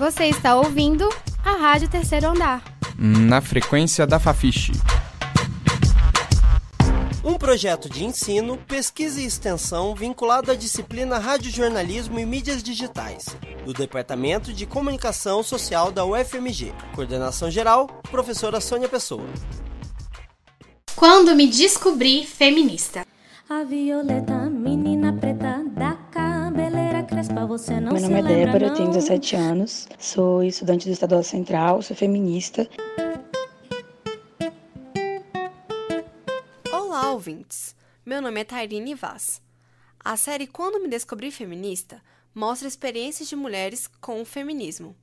Você está ouvindo a Rádio Terceiro Andar. Na frequência da Fafiche. Um projeto de ensino, pesquisa e extensão vinculado à disciplina Radiojornalismo e Mídias Digitais, do Departamento de Comunicação Social da UFMG. Coordenação geral, professora Sônia Pessoa. Quando me descobri feminista. A violeta, você não Meu se nome é Débora, não? tenho 17 anos, sou estudante do Estadual Central, sou feminista. Olá, ouvintes! Meu nome é Tairine Vaz. A série Quando Me Descobri Feminista mostra experiências de mulheres com o feminismo.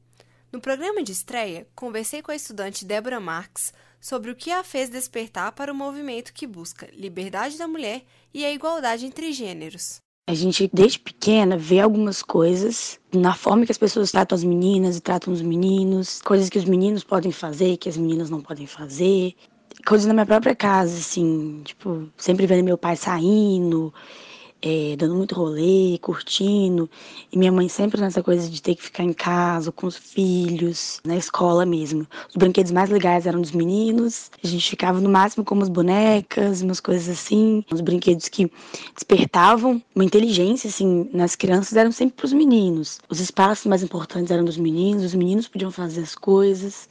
No programa de estreia, conversei com a estudante Débora Marques sobre o que a fez despertar para o movimento que busca liberdade da mulher e a igualdade entre gêneros. A gente, desde pequena, vê algumas coisas na forma que as pessoas tratam as meninas e tratam os meninos, coisas que os meninos podem fazer, que as meninas não podem fazer. Coisas na minha própria casa, assim, tipo, sempre vendo meu pai saindo, é, dando muito rolê, curtindo. E minha mãe sempre nessa coisa de ter que ficar em casa com os filhos, na escola mesmo. Os brinquedos mais legais eram dos meninos. A gente ficava no máximo com umas bonecas, umas coisas assim. Os brinquedos que despertavam uma inteligência, assim, nas crianças eram sempre para os meninos. Os espaços mais importantes eram dos meninos, os meninos podiam fazer as coisas.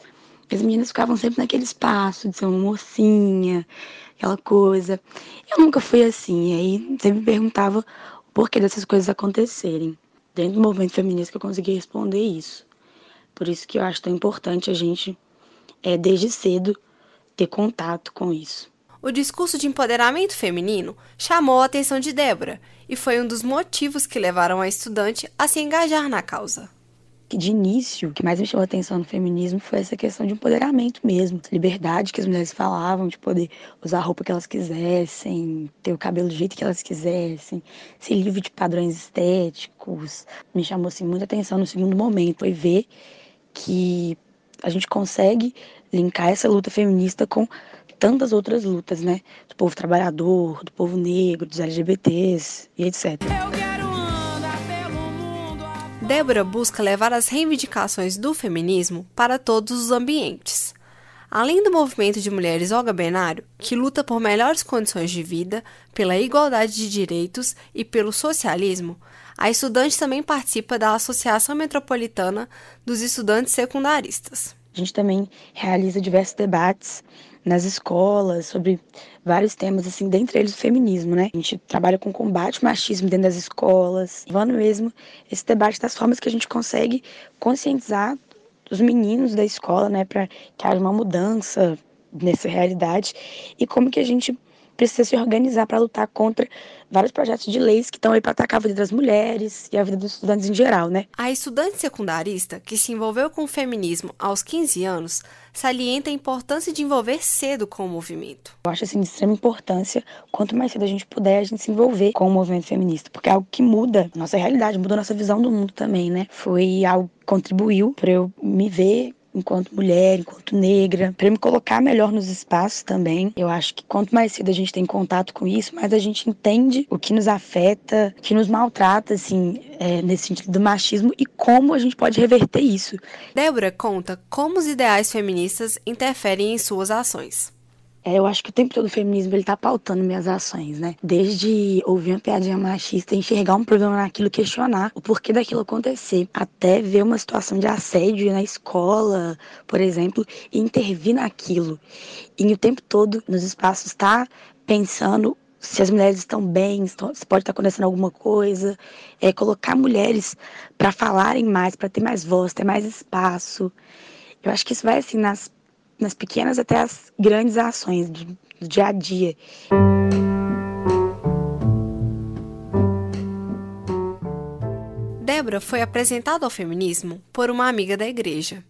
As meninas ficavam sempre naquele espaço de ser uma mocinha, aquela coisa. Eu nunca fui assim, e aí sempre me perguntava o porquê dessas coisas acontecerem. Dentro do movimento feminista que eu consegui responder isso. Por isso que eu acho tão importante a gente, é, desde cedo, ter contato com isso. O discurso de empoderamento feminino chamou a atenção de Débora e foi um dos motivos que levaram a estudante a se engajar na causa. Que de início, o que mais me chamou a atenção no feminismo foi essa questão de empoderamento mesmo, liberdade que as mulheres falavam, de poder usar a roupa que elas quisessem, ter o cabelo do jeito que elas quisessem, ser livre de padrões estéticos. Me chamou assim muita atenção no segundo momento, foi ver que a gente consegue linkar essa luta feminista com tantas outras lutas, né? Do povo trabalhador, do povo negro, dos LGBTs e etc. Débora busca levar as reivindicações do feminismo para todos os ambientes. Além do movimento de mulheres Olga Benário, que luta por melhores condições de vida, pela igualdade de direitos e pelo socialismo, a estudante também participa da Associação Metropolitana dos Estudantes Secundaristas. A gente também realiza diversos debates nas escolas sobre vários temas, assim, dentre eles o feminismo, né? A gente trabalha com combate ao machismo dentro das escolas, levando mesmo esse debate das formas que a gente consegue conscientizar os meninos da escola, né, para que haja uma mudança nessa realidade e como que a gente precisa se organizar para lutar contra vários projetos de leis que estão aí para atacar a vida das mulheres e a vida dos estudantes em geral, né? A estudante secundarista, que se envolveu com o feminismo aos 15 anos, salienta a importância de envolver cedo com o movimento. Eu acho assim de extrema importância, quanto mais cedo a gente puder, a gente se envolver com o movimento feminista, porque é algo que muda a nossa realidade, muda a nossa visão do mundo também, né? Foi algo que contribuiu para eu me ver enquanto mulher, enquanto negra, para me colocar melhor nos espaços também. Eu acho que quanto mais cedo a gente tem contato com isso, mais a gente entende o que nos afeta, o que nos maltrata, assim, é, nesse sentido do machismo e como a gente pode reverter isso. Débora conta como os ideais feministas interferem em suas ações. É, eu acho que o tempo todo o feminismo ele tá pautando minhas ações, né? Desde ouvir uma piadinha machista, enxergar um problema naquilo, questionar o porquê daquilo acontecer, até ver uma situação de assédio na escola, por exemplo, e intervir naquilo. E o tempo todo nos espaços tá pensando se as mulheres estão bem, se pode estar acontecendo alguma coisa, é colocar mulheres para falarem mais, para ter mais voz, ter mais espaço. Eu acho que isso vai assim nas nas pequenas até as grandes ações do, do dia a dia. Débora foi apresentada ao feminismo por uma amiga da igreja.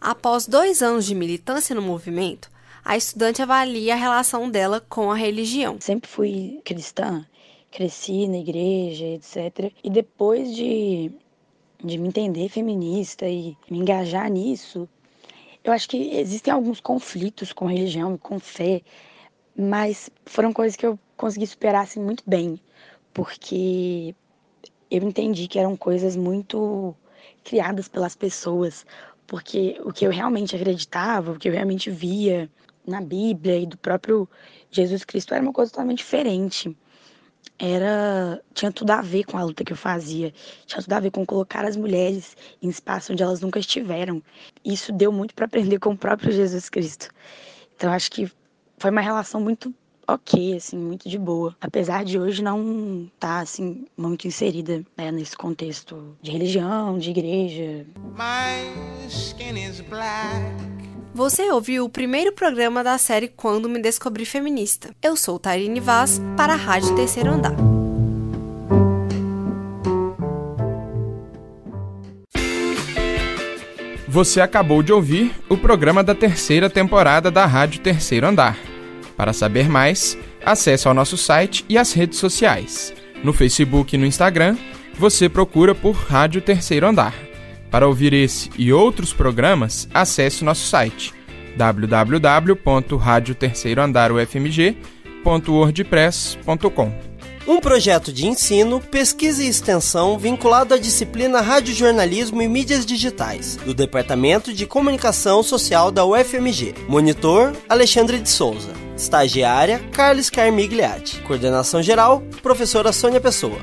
Após dois anos de militância no movimento, a estudante avalia a relação dela com a religião. Sempre fui cristã, cresci na igreja, etc. E depois de, de me entender feminista e me engajar nisso, eu acho que existem alguns conflitos com religião e com fé, mas foram coisas que eu consegui superar assim, muito bem, porque eu entendi que eram coisas muito criadas pelas pessoas, porque o que eu realmente acreditava, o que eu realmente via na Bíblia e do próprio Jesus Cristo era uma coisa totalmente diferente. Era tinha tudo a ver com a luta que eu fazia, tinha tudo a ver com colocar as mulheres em espaço onde elas nunca estiveram. Isso deu muito para aprender com o próprio Jesus Cristo. Então acho que foi uma relação muito ok, assim, muito de boa. Apesar de hoje não estar, tá, assim, muito inserida né, nesse contexto de religião, de igreja. My skin is black. Você ouviu o primeiro programa da série Quando Me Descobri Feminista. Eu sou Tarine Vaz, para a Rádio Terceiro Andar. Você acabou de ouvir o programa da terceira temporada da Rádio Terceiro Andar. Para saber mais, acesse ao nosso site e as redes sociais. No Facebook e no Instagram, você procura por Rádio Terceiro Andar. Para ouvir esse e outros programas, acesse nosso site www.radioterceiroandarufmg.wordpress.com. Um projeto de ensino, pesquisa e extensão vinculado à disciplina Radiojornalismo e Mídias Digitais, do Departamento de Comunicação Social da UFMG. Monitor, Alexandre de Souza. Estagiária, Carlos Carmigliati. Coordenação geral, professora Sônia Pessoa.